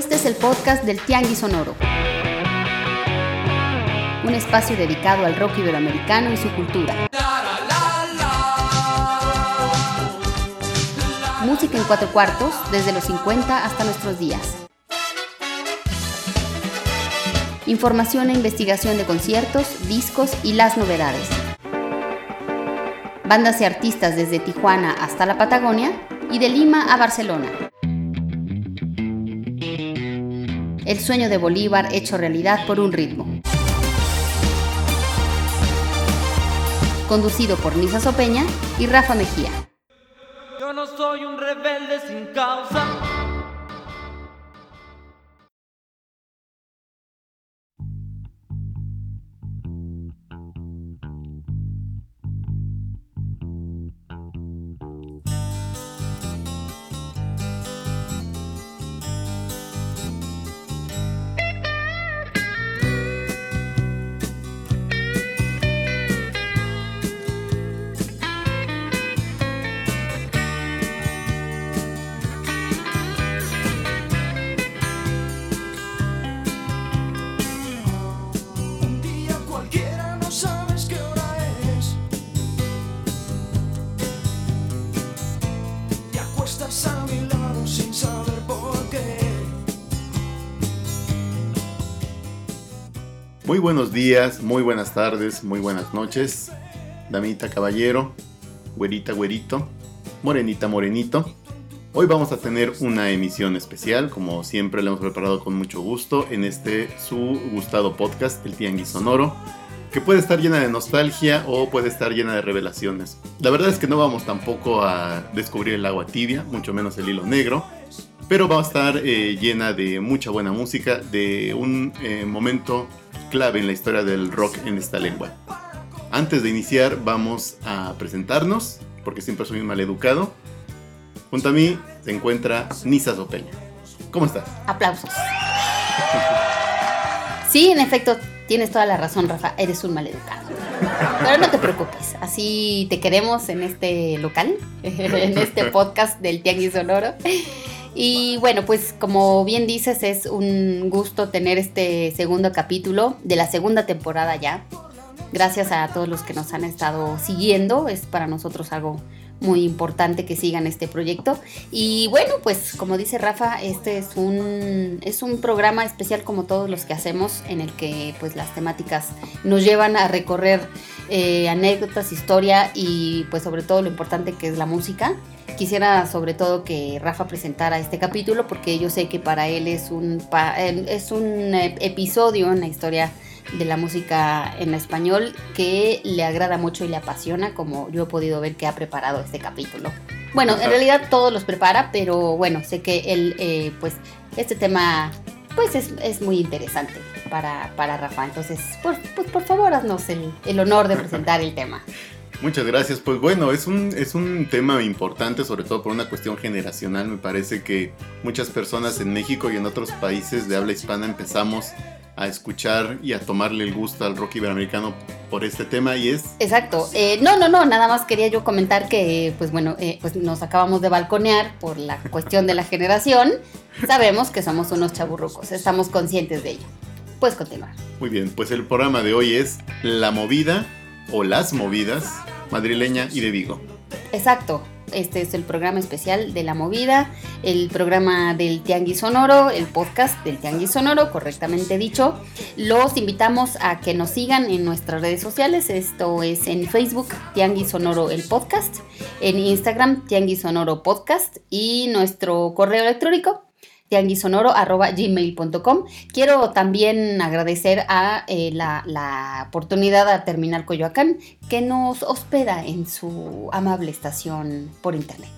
Este es el podcast del Tianguis Sonoro. Un espacio dedicado al rock iberoamericano y su cultura. Música en cuatro cuartos, desde los 50 hasta nuestros días. Información e investigación de conciertos, discos y las novedades. Bandas y artistas desde Tijuana hasta la Patagonia y de Lima a Barcelona. El sueño de Bolívar hecho realidad por un ritmo. Conducido por Nisa Sopeña y Rafa Mejía. Yo no soy un rebelde sin causa. Buenos días, muy buenas tardes, muy buenas noches. Damita caballero, güerita güerito, morenita morenito. Hoy vamos a tener una emisión especial, como siempre le hemos preparado con mucho gusto en este su gustado podcast, El Tianguis Sonoro, que puede estar llena de nostalgia o puede estar llena de revelaciones. La verdad es que no vamos tampoco a descubrir el agua tibia, mucho menos el hilo negro, pero va a estar eh, llena de mucha buena música, de un eh, momento clave en la historia del rock en esta lengua. Antes de iniciar vamos a presentarnos, porque siempre soy un maleducado. Junto a mí se encuentra Nisa Sopeña. ¿Cómo estás? Aplausos. Sí, en efecto, tienes toda la razón, Rafa. Eres un maleducado. Pero no te preocupes, así te queremos en este local, en este podcast del Tianguis Sonoro. Y bueno, pues como bien dices, es un gusto tener este segundo capítulo de la segunda temporada ya. Gracias a todos los que nos han estado siguiendo, es para nosotros algo muy importante que sigan este proyecto. Y bueno, pues como dice Rafa, este es un, es un programa especial como todos los que hacemos, en el que pues las temáticas nos llevan a recorrer eh, anécdotas, historia y pues sobre todo lo importante que es la música. Quisiera sobre todo que Rafa presentara este capítulo porque yo sé que para él es un, eh, es un eh, episodio en la historia de la música en español que le agrada mucho y le apasiona, como yo he podido ver que ha preparado este capítulo. Bueno, en realidad todos los prepara, pero bueno, sé que él, eh, pues, este tema, pues es, es muy interesante para, para Rafa. Entonces, por, pues, por favor, haznos el, el honor de presentar el tema. Muchas gracias. Pues bueno, es un, es un tema importante, sobre todo por una cuestión generacional. Me parece que muchas personas en México y en otros países de habla hispana empezamos a escuchar y a tomarle el gusto al rock iberoamericano por este tema y es Exacto. Eh, no, no, no, nada más quería yo comentar que, pues bueno, eh, pues nos acabamos de balconear por la cuestión de la generación. Sabemos que somos unos chaburrucos, estamos conscientes de ello. Puedes continuar. muy bien. Pues el programa de hoy es La Movida o Las Movidas madrileña y de Vigo. Exacto. Este es el programa especial de la movida, el programa del Tianguis Sonoro, el podcast del Tianguis Sonoro, correctamente dicho. Los invitamos a que nos sigan en nuestras redes sociales. Esto es en Facebook, Tianguis Sonoro el podcast, en Instagram, Tianguis Sonoro podcast y nuestro correo electrónico, tianguisonoro.gmail.com. Quiero también agradecer a eh, la, oportunidad a Terminal Coyoacán que nos hospeda en su amable estación por internet.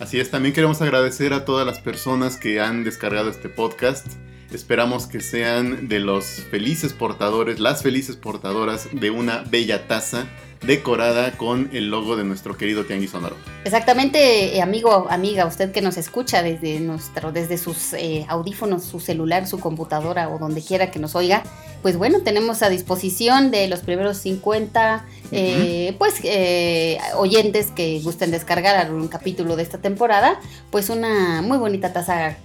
Así es, también queremos agradecer a todas las personas que han descargado este podcast. Esperamos que sean de los felices portadores, las felices portadoras de una bella taza decorada con el logo de nuestro querido Tianguis Sonoro. Exactamente, eh, amigo, amiga, usted que nos escucha desde nuestro, desde sus eh, audífonos, su celular, su computadora o donde quiera que nos oiga, pues bueno, tenemos a disposición de los primeros 50 eh, pues eh, oyentes que gusten descargar algún capítulo de esta temporada, pues una muy bonita taza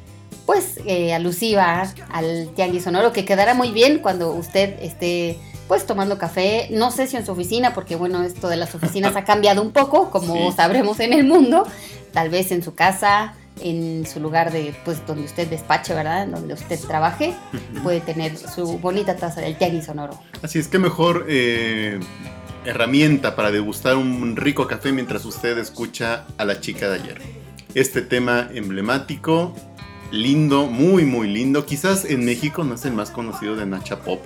pues eh, alusiva al tianguis sonoro que quedará muy bien cuando usted esté pues tomando café, no sé si en su oficina, porque bueno, esto de las oficinas ha cambiado un poco, como Sí. sabremos en el mundo, tal vez en su casa, en su lugar de, pues donde usted despache, ¿verdad? Donde usted trabaje, puede tener su bonita taza del tianguis sonoro. Así es que mejor eh, herramienta para degustar un rico café mientras usted escucha a la chica de ayer. Este tema emblemático, lindo, muy muy lindo. Quizás en México no es el más conocido de Nacha Pop,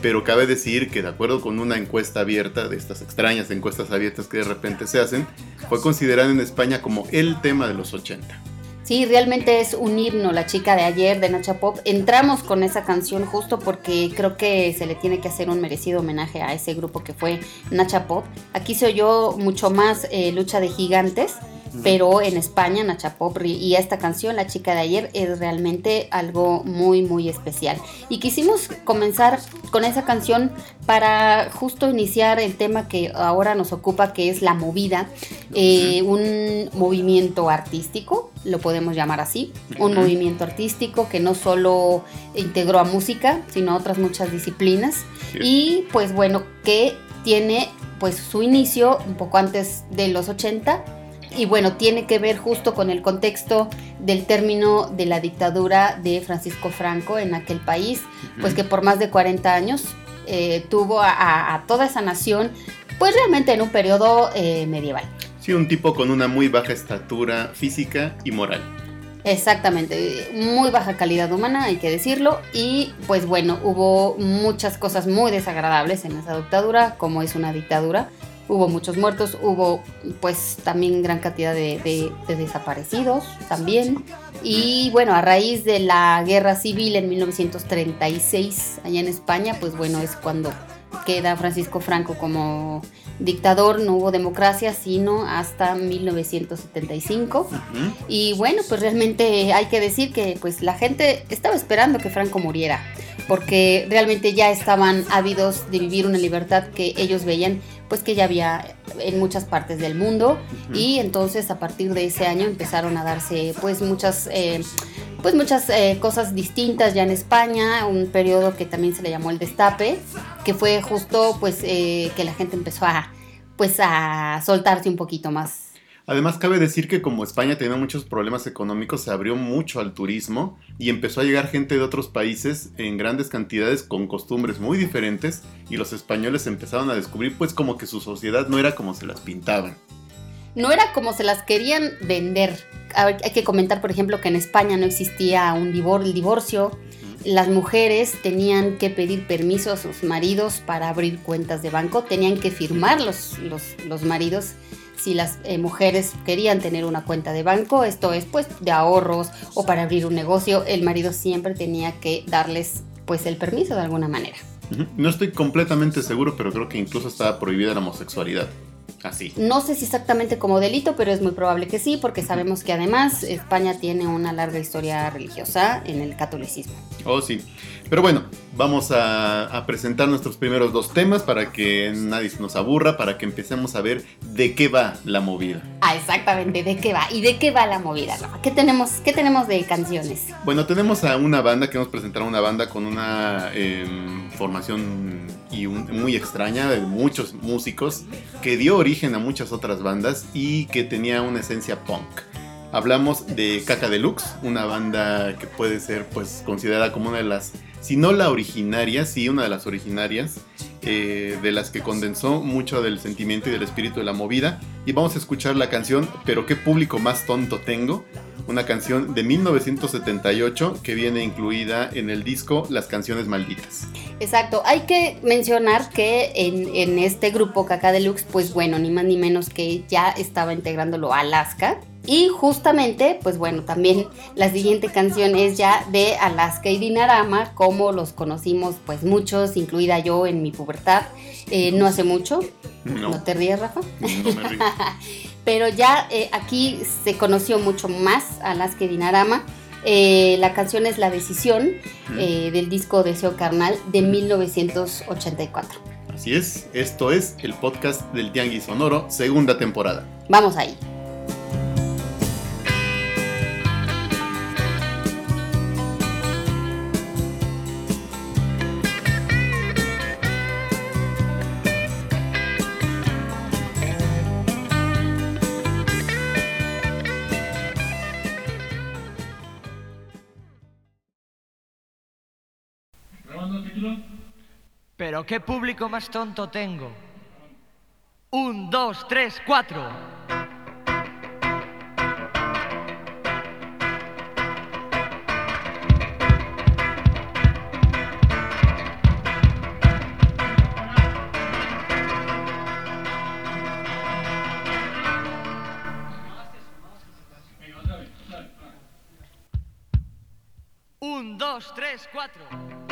pero cabe decir que de acuerdo con una encuesta abierta, de estas extrañas encuestas abiertas que de repente se hacen, fue considerada en España como el tema de los 80. Sí, realmente es un himno, la chica de ayer de Nacha Pop. Entramos con esa canción justo porque creo que se le tiene que hacer un merecido homenaje a ese grupo que fue Nacha Pop. Aquí se oyó mucho más eh, Lucha de Gigantes, pero en España Nacha Pop y esta canción, La chica de ayer, es realmente algo muy, muy especial. Y quisimos comenzar con esa canción para justo iniciar el tema que ahora nos ocupa, que es la movida, eh, un movimiento artístico, lo podemos llamar así, un movimiento artístico que no solo integró a música, sino a otras muchas disciplinas. Y pues bueno, que tiene pues su inicio un poco antes de los 80 y bueno, tiene que ver justo con el contexto del término de la dictadura de Francisco Franco en aquel país, pues que por más de 40 años eh, tuvo a, toda esa nación, pues realmente en un periodo eh, medieval. Sí, un tipo con una muy baja estatura física y moral. Exactamente, muy baja calidad humana, hay que decirlo, y pues bueno, hubo muchas cosas muy desagradables en esa dictadura, como es una dictadura. Hubo muchos muertos, hubo pues también gran cantidad de, de- de desaparecidos también. Y bueno, a raíz de la guerra civil en 1936 allá en España, pues bueno, es cuando queda Francisco Franco como dictador, no hubo democracia, sino hasta 1975. Ujú. Y bueno, pues realmente hay que decir que pues la gente estaba esperando que Franco muriera, porque realmente ya estaban ávidos de vivir una libertad que ellos veían pues que ya había en muchas partes del mundo y entonces a partir de ese año empezaron a darse pues muchas eh, pues muchas eh, cosas distintas ya en España, un periodo que también se le llamó el destape, que fue justo pues eh, que la gente empezó a pues a soltarse un poquito más Además, cabe decir que como España tenía muchos problemas económicos, se abrió mucho al turismo y empezó a llegar gente de otros países en grandes cantidades con costumbres muy diferentes y los españoles empezaron a descubrir pues como que su sociedad no era como se las pintaban. No era como se las querían vender. Hay que comentar, por ejemplo, que en España no existía un divor- el divorcio. Las mujeres tenían que pedir permiso a sus maridos para abrir cuentas de banco, tenían que firmar los, los, los maridos si las eh, mujeres querían tener una cuenta de banco, esto es pues de ahorros o para abrir un negocio, el marido siempre tenía que darles pues el permiso de alguna manera. No estoy completamente seguro, pero creo que incluso estaba prohibida la homosexualidad. Así. No sé si exactamente como delito, pero es muy probable que sí, porque sabemos que además España tiene una larga historia religiosa en el catolicismo. Oh, sí. Pero bueno, vamos a, a presentar nuestros primeros dos temas para que nadie se nos aburra, para que empecemos a ver de qué va la movida. Ah, exactamente, ¿de qué va? ¿Y de qué va la movida? ¿Qué tenemos, qué tenemos de canciones? Bueno, tenemos a una banda, queremos presentar a una banda con una em, formación y un- muy extraña de muchos músicos que dio origen a muchas otras bandas y que tenía una esencia punk. Hablamos de Caca Deluxe, una banda que puede ser pues considerada como una de las, si no la originaria, sí una de las originarias, eh, de las que condensó mucho del sentimiento y del espíritu de la movida. Y vamos a escuchar la canción Pero qué público más tonto tengo, una canción de 1978 que viene incluida en el disco Las canciones malditas. Exacto, hay que mencionar que en, en este grupo Caca Deluxe, pues bueno, ni más ni menos que ya estaba integrándolo Alaska, Y justamente, pues bueno, también la siguiente canción es ya de Alaska y Dinarama, como los conocimos pues muchos, incluida yo en mi pubertad, eh, no hace mucho. No. ¿No te ríes, Rafa? No me río. Pero ya eh, aquí se conoció mucho más Alaska y Dinarama. Eh, la canción es La Decisión del disco Deseo Carnal de 1984. Así es, esto es el podcast del Tianguis Sonoro, segunda temporada. Vamos ahí. Pero qué público más tonto tengo. Un, dos, tres, cuatro. Un, dos, tres, cuatro.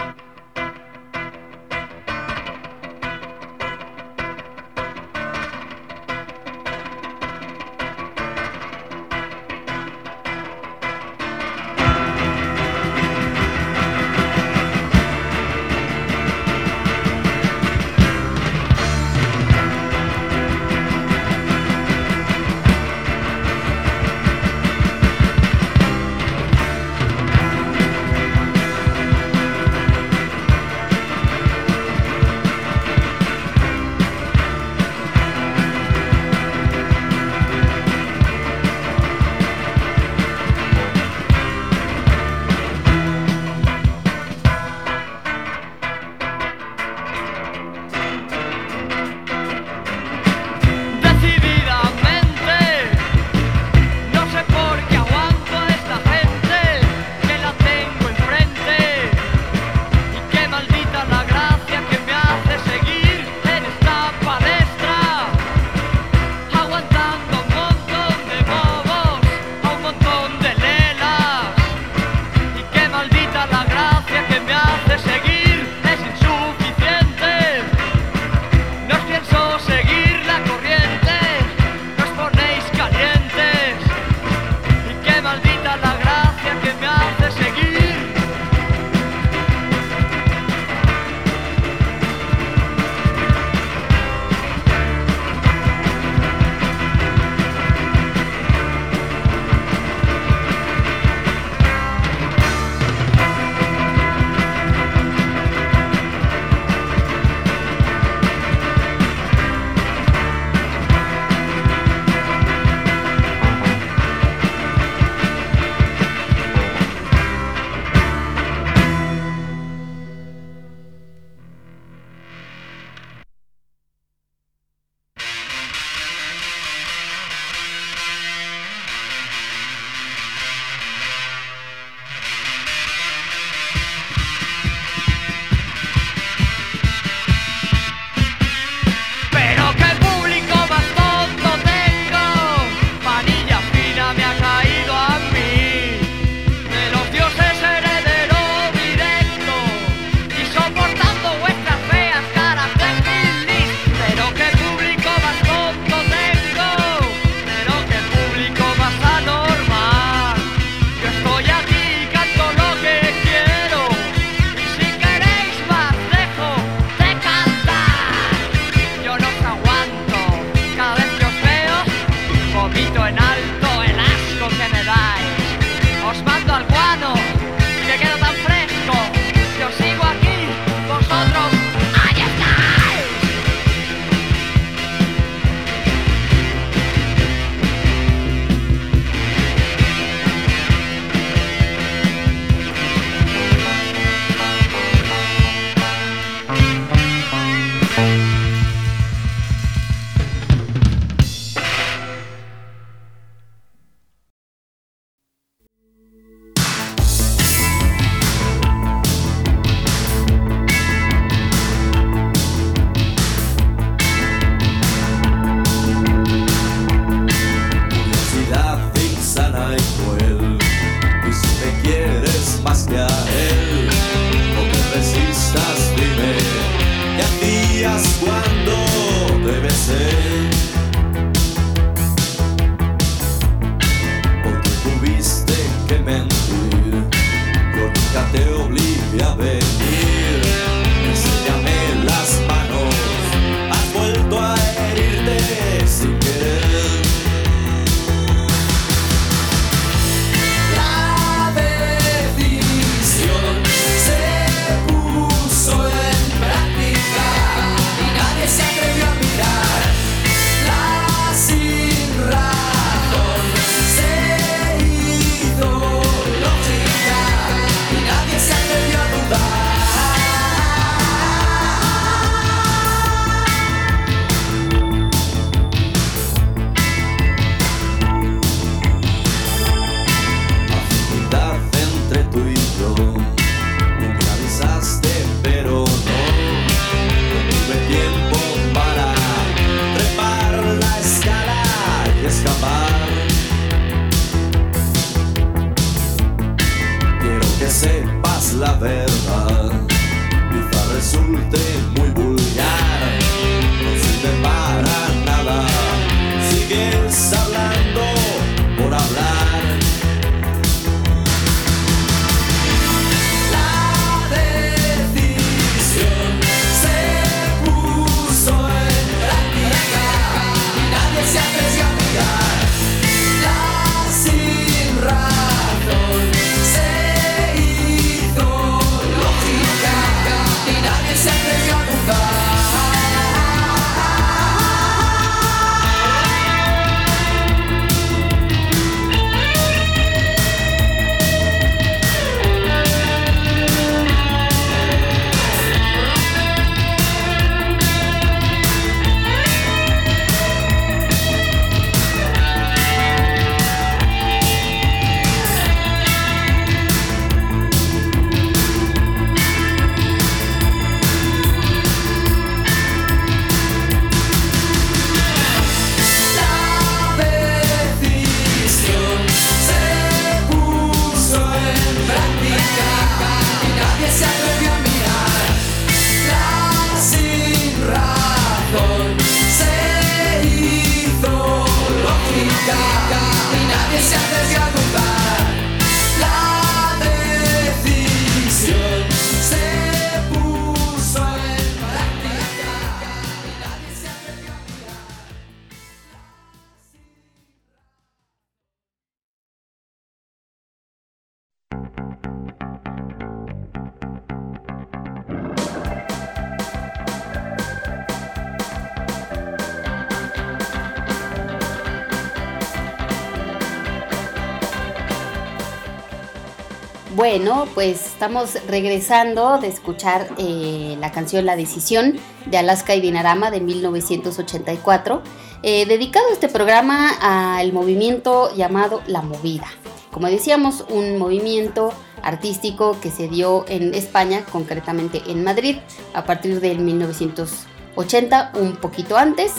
Pues estamos regresando de escuchar eh, la canción La Decisión de Alaska y Dinarama de 1984, eh, dedicado este programa al movimiento llamado La Movida. Como decíamos, un movimiento artístico que se dio en España, concretamente en Madrid, a partir del 1980, un poquito antes.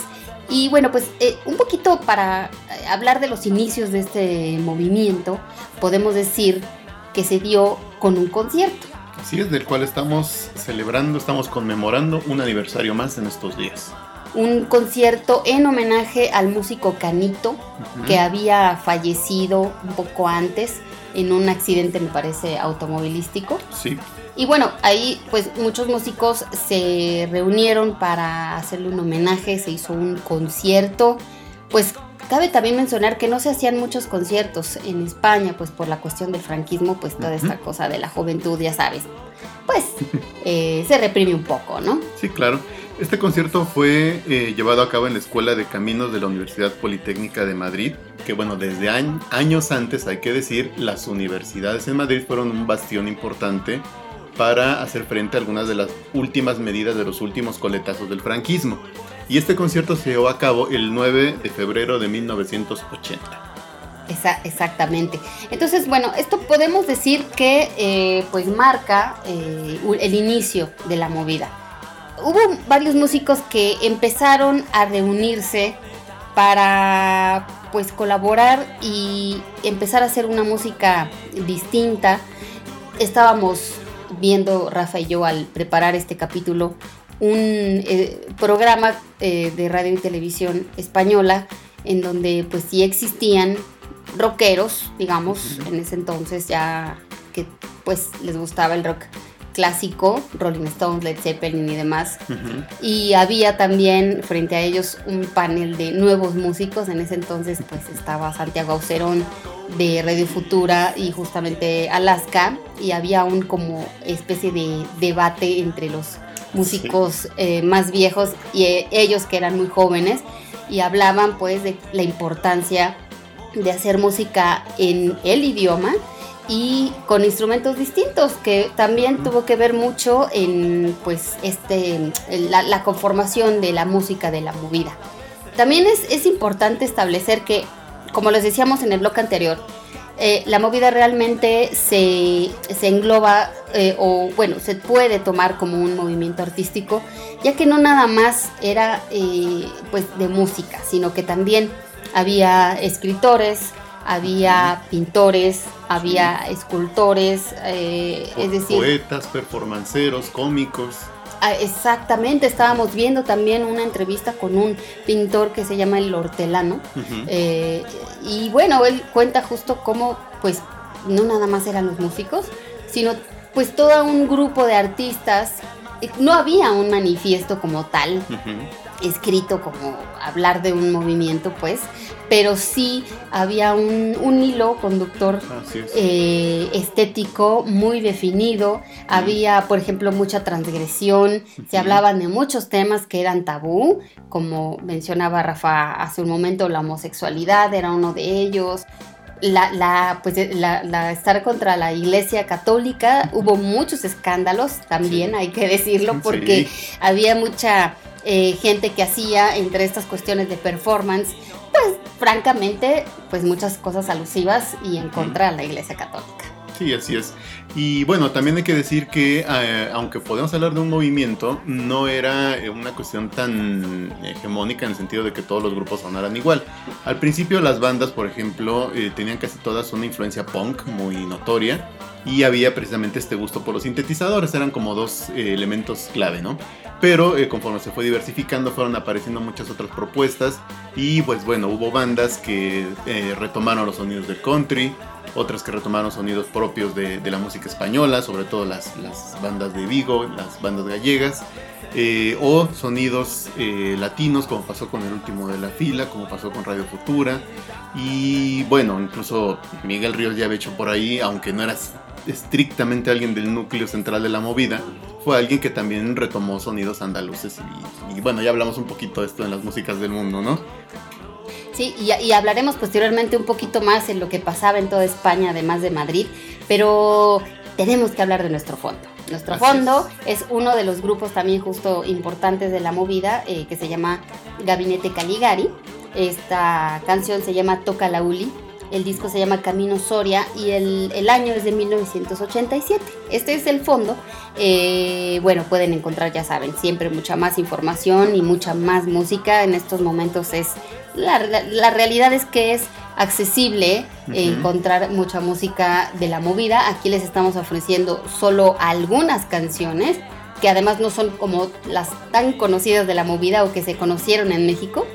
Y bueno, pues eh, un poquito para hablar de los inicios de este movimiento, podemos decir que se dio con un concierto. Así es, del cual estamos celebrando, estamos conmemorando un aniversario más en estos días. Un concierto en homenaje al músico Canito, que había fallecido un poco antes en un accidente, me parece, automovilístico. Sí, Y bueno, ahí pues muchos músicos se reunieron para hacerle un homenaje, se hizo un concierto. Pues cabe también mencionar que no se hacían muchos conciertos en España, pues por la cuestión del franquismo, pues toda esta cosa de la juventud, ya sabes, pues eh, se reprime un poco, ¿no? sí, claro. Este concierto fue eh, llevado a cabo en la Escuela de Caminos de la Universidad Politécnica de Madrid, que bueno, desde añ- años antes, hay que decir, las universidades en Madrid fueron un bastión importante para hacer frente a algunas de las últimas medidas de los últimos coletazos del franquismo. Y este concierto se llevó a cabo el 9 de febrero de 1980. Esa- exactamente. Entonces, bueno, esto podemos decir que eh, pues marca eh, el inicio de la movida. Hubo varios músicos que empezaron a reunirse para pues colaborar y empezar a hacer una música distinta. Estábamos viendo Rafa y yo al preparar este capítulo un eh, programa eh, de radio y televisión española en donde pues sí existían rockeros, digamos, en ese entonces ya que pues les gustaba el rock clásico, Rolling Stones, Led Zeppelin y demás. Y había también frente a ellos un panel de nuevos músicos. En ese entonces pues estaba Santiago Aucerón de Radio Futura y justamente Alaska. Y había un como especie de debate entre los músicos eh, más viejos y eh, ellos que eran muy jóvenes. Y hablaban pues de la importancia de hacer música en el idioma y con instrumentos distintos que también tuvo que ver mucho en pues este la, la conformación de la música de la movida también es, es importante establecer que como les decíamos en el bloque anterior eh, la movida realmente se, se engloba eh, o bueno se puede tomar como un movimiento artístico ya que no nada más era eh, pues de música sino que también había escritores había pintores, había escultores, eh, es decir, Poetas, performanceros, cómicos. Ah, Exactamente, estábamos viendo también una entrevista con un pintor que se llama El Hortelano. Eh, y bueno, él cuenta justo cómo, pues, no nada más eran los músicos, sino pues todo un grupo de artistas. Eh, No había un manifiesto como tal. Escrito como hablar de un movimiento, pues, pero sí había un, un hilo conductor es. eh, estético muy definido. Había, por ejemplo, mucha transgresión. Se hablaban de muchos temas que eran tabú, como mencionaba Rafa hace un momento, la homosexualidad era uno de ellos. La, la, pues, eh, la, la estar contra la iglesia católica, hubo muchos escándalos también, Sí. hay que decirlo, porque Sí. había mucha eh, gente que hacía entre estas cuestiones de performance, pues francamente, pues muchas cosas alusivas y en contra de la iglesia católica. Sí, así es. Y bueno, también hay que decir que eh, aunque podemos hablar de un movimiento, no era eh, una cuestión tan hegemónica en el sentido de que todos los grupos sonaran igual. Al principio las bandas, por ejemplo, eh, tenían casi todas una influencia punk muy notoria y había precisamente este gusto por los sintetizadores, eran como dos eh, elementos clave, ¿no? Pero eh, conforme se fue diversificando fueron apareciendo muchas otras propuestas y pues bueno, hubo bandas que eh, retomaron los sonidos del country, otras que retomaron sonidos propios de, de la música española, sobre todo las, las bandas de Vigo, las bandas gallegas, eh, o sonidos eh, latinos, como pasó con el último de la fila, como pasó con Radio Futura, y bueno, incluso Miguel Ríos ya había hecho por ahí, aunque no era estrictamente alguien del núcleo central de la movida, fue alguien que también retomó sonidos andaluces, y, y bueno, ya hablamos un poquito de esto en las músicas del mundo, ¿no? Sí, y, y hablaremos posteriormente un poquito más en lo que pasaba en toda España, además de Madrid, pero tenemos que hablar de nuestro fondo. Nuestro Así fondo es. uno de los grupos también justo importantes de la movida, eh, que se llama Gabinete Caligari. Esta canción se llama Toca la Uli. El disco se llama Camino Soria y el, el año es de 1987. Este es el fondo. Eh, bueno, pueden encontrar, ya saben, siempre mucha más información y mucha más música. En estos momentos es la, la- la realidad es que es accesible Ujú. encontrar mucha música de la movida. Aquí les estamos ofreciendo solo algunas canciones que además no son como las tan conocidas de la movida o que se conocieron en México,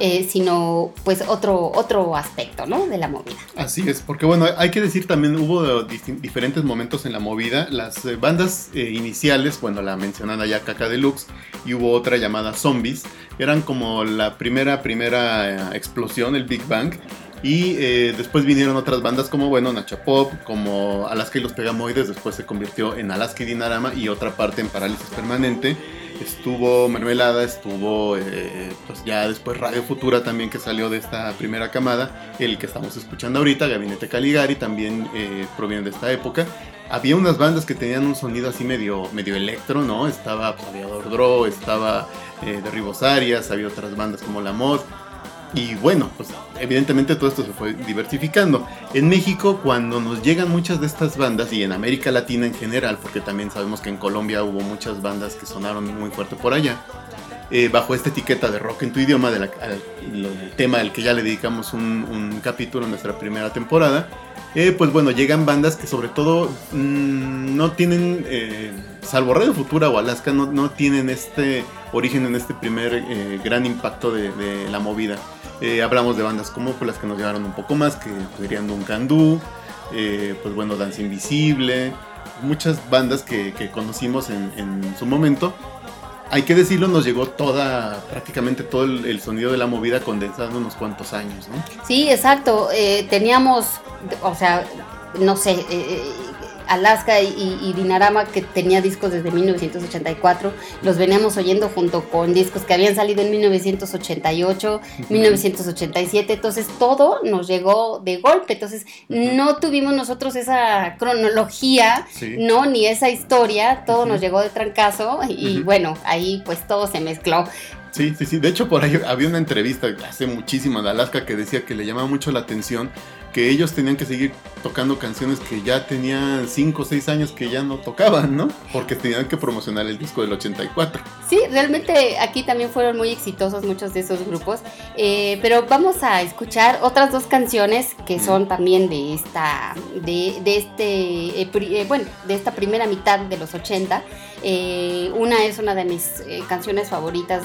eh, sino pues otro, otro aspecto ¿no? de la movida. Así es, porque bueno, hay que decir también hubo diferentes momentos en la movida. Las eh, bandas eh, iniciales, bueno, la mencionada ya Caca Deluxe y hubo otra llamada Zombies, eran como la primera, primera eh, explosión, el Big Bang. Y eh, después vinieron otras bandas como, bueno, Nacha Pop, como Alaska y los Pegamoides, después se convirtió en Alaska y Dinarama y otra parte en Parálisis Permanente. Estuvo Mermelada, estuvo eh, pues ya después Radio Futura también que salió de esta primera camada. El que estamos escuchando ahorita, Gabinete Caligari, también eh, proviene de esta época. Había unas bandas que tenían un sonido así medio, medio electro, ¿no? Estaba Aviador Dro, estaba eh, Derribos Arias, había otras bandas como La Mod. Y bueno, pues evidentemente todo esto se fue diversificando. En México, cuando nos llegan muchas de estas bandas, y en América Latina en general, porque también sabemos que en Colombia hubo muchas bandas que sonaron muy fuerte por allá, eh, bajo esta etiqueta de rock en tu idioma, del tema al que ya le dedicamos un, capítulo en nuestra primera temporada, eh, pues bueno, llegan bandas que sobre todo mmm, no tienen, eh, salvo Radio Futura o Alaska, no, no, tienen este origen en este primer gran impacto de la movida. Eh, hablamos de bandas como pues, las que nos llevaron un poco más, que serían Duncan Du, eh, pues bueno, Danza Invisible, muchas bandas que, conocimos en, en, su momento. Hay que decirlo, nos llegó toda, prácticamente todo el, sonido de la movida condensado en unos cuantos años, ¿no? Sí, exacto. Eh, teníamos, o sea, no sé, eh, Alaska y, y, Dinarama, que tenía discos desde 1984, los veníamos oyendo junto con discos que habían salido en 1988, uh -huh. 1987, entonces todo nos llegó de golpe, entonces no tuvimos nosotros esa cronología, sí. no, ni esa historia, todo uh -huh. nos llegó de trancazo y bueno, ahí pues todo se mezcló. Sí, sí, sí. De hecho, por ahí había una entrevista hace muchísimo de Alaska que decía que le llamaba mucho la atención que ellos tenían que seguir tocando canciones que ya tenían 5 o 6 años que ya no tocaban, ¿no? Porque tenían que promocionar el disco del 84. Sí, realmente aquí también fueron muy exitosos muchos de esos grupos, eh, pero vamos a escuchar otras dos canciones que son también de esta, de, de este, eh, pri- eh, bueno, de esta primera mitad de los 80. Eh, una es una de mis canciones favoritas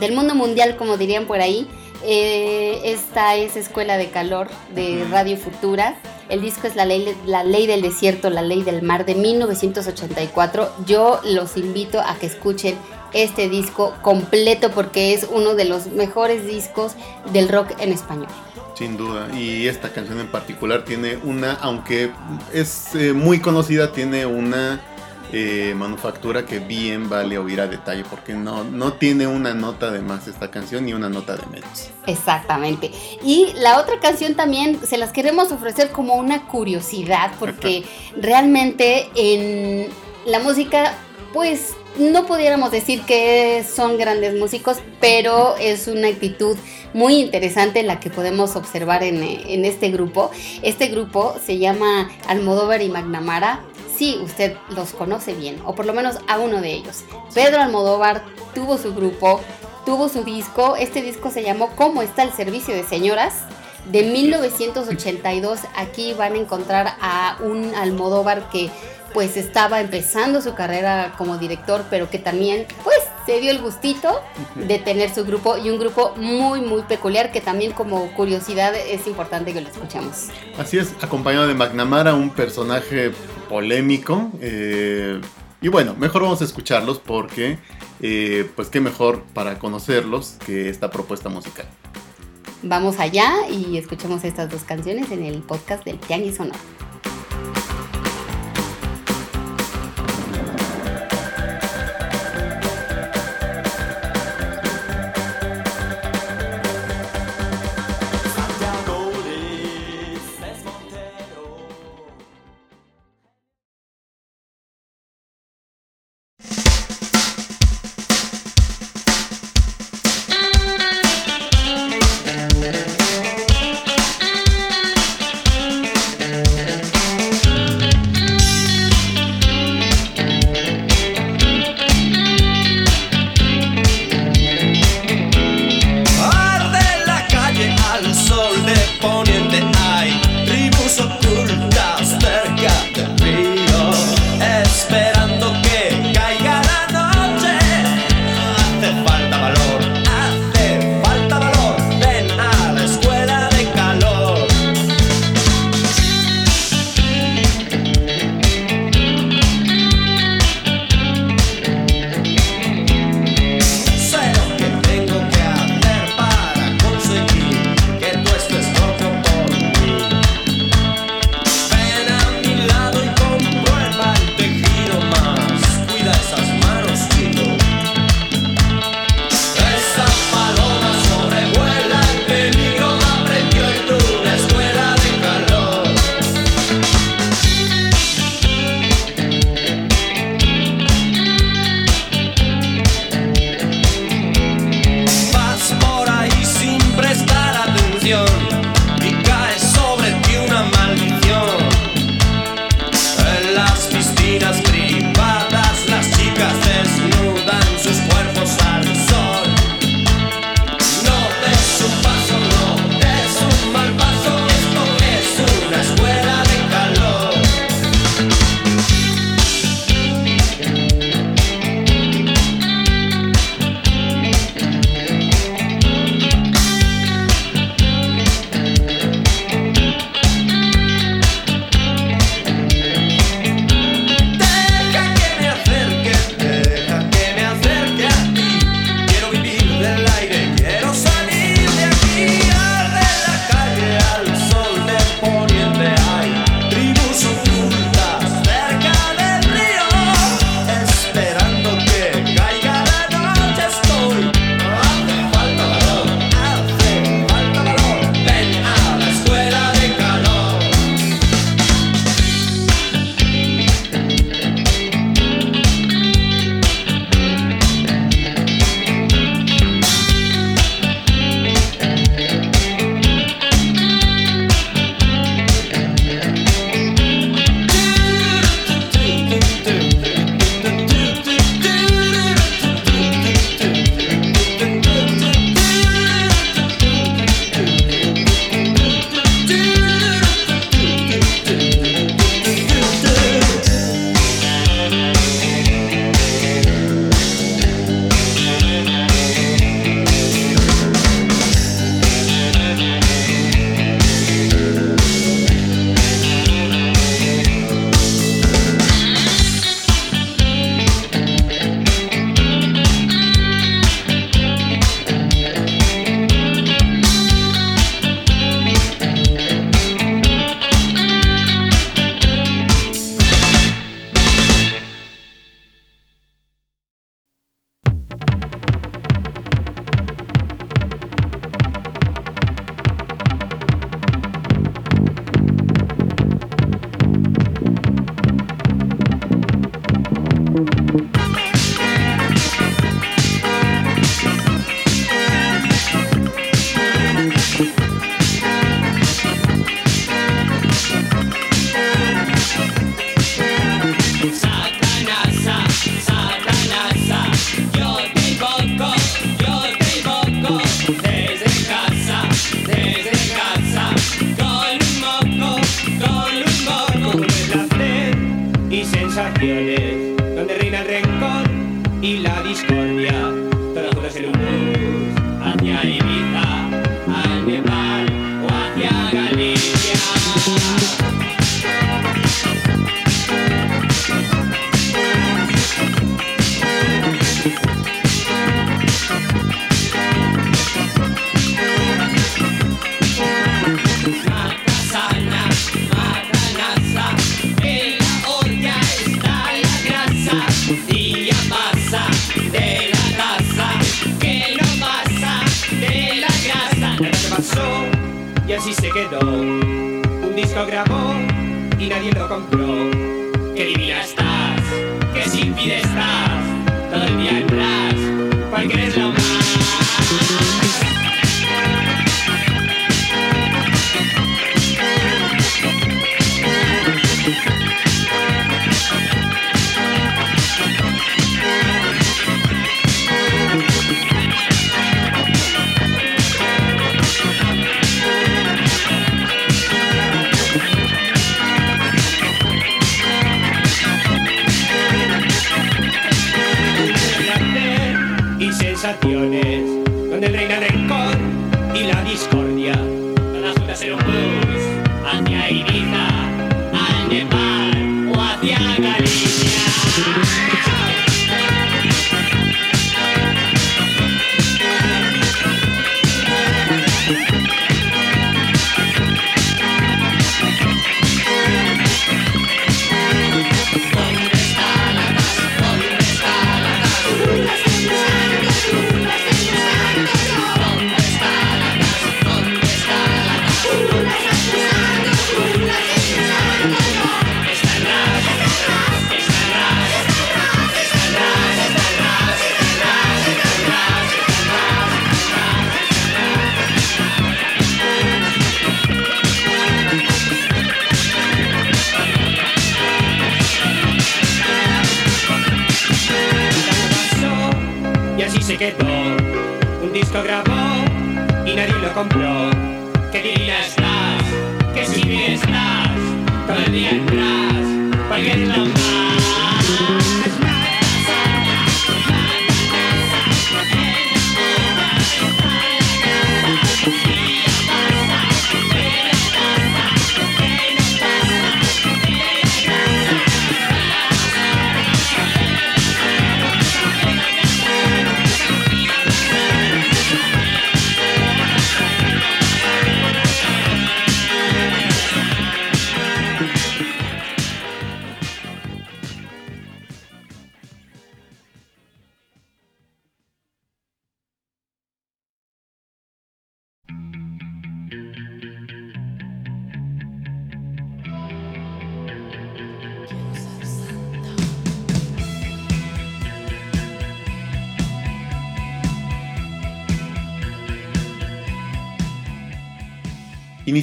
del mundo mundial, como dirían por ahí. Eh, esta es Escuela de Calor de Radio Futura. El disco es la ley, la ley del Desierto, la Ley del Mar de 1984. Yo los invito a que escuchen este disco completo porque es uno de los mejores discos del rock en español. Sin duda. Y esta canción en particular tiene una, aunque es eh, muy conocida, tiene una eh, manufactura que bien vale oír a detalle porque no, no tiene una nota de más esta canción ni una nota de menos. Exactamente. Y la otra canción también se las queremos ofrecer como una curiosidad porque realmente en la música pues no pudiéramos decir que son grandes músicos, pero es una actitud muy interesante la que podemos observar en, en este grupo. Este grupo se llama Almodóvar y Magnamara. Sí, usted los conoce bien, o por lo menos a uno de ellos. Pedro Almodóvar tuvo su grupo, tuvo su disco. Este disco se llamó ¿Cómo está el servicio de señoras? De 1982. Aquí van a encontrar a un Almodóvar que pues estaba empezando su carrera como director, pero que también pues se dio el gustito de tener su grupo y un grupo muy muy peculiar que también como curiosidad es importante que lo escuchemos. Así es, acompañado de McNamara, un personaje polémico. eh, y bueno, mejor vamos a escucharlos porque, eh, pues qué mejor para conocerlos que esta propuesta musical. Vamos allá y escuchemos estas dos canciones en el podcast del Tianguis Sonoro.